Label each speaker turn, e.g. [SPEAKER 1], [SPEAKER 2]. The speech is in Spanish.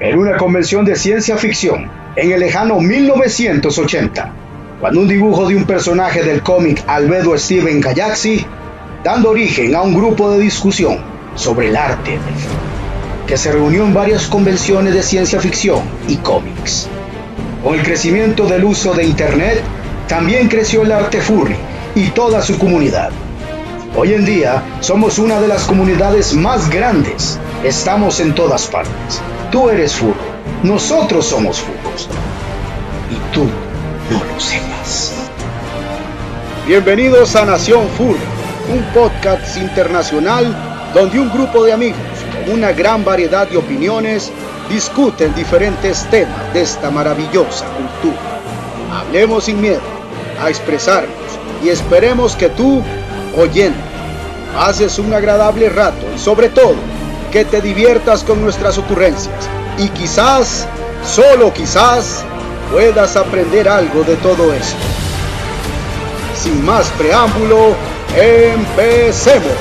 [SPEAKER 1] en una convención de ciencia ficción en el lejano 1980, cuando un dibujo de un personaje del cómic Albedo Steven Kayaxi, dando origen a un grupo de discusión sobre el arte que se reunió en varias convenciones de ciencia ficción y cómics. Con el crecimiento del uso de Internet, también creció el arte furry y toda su comunidad. Hoy en día somos una de las comunidades más grandes. Estamos en todas partes. Tú eres furro. Nosotros somos furros. Y tú no lo sepas. Bienvenidos a Nación Furry, un podcast internacional donde un grupo de amigos con una gran variedad de opiniones discuten diferentes temas de esta maravillosa cultura. Hablemos sin miedo a expresarnos y esperemos que tú, oyendo, haces un agradable rato y sobre todo que te diviertas con nuestras ocurrencias y quizás, solo quizás, puedas aprender algo de todo esto. Sin más preámbulo, empecemos.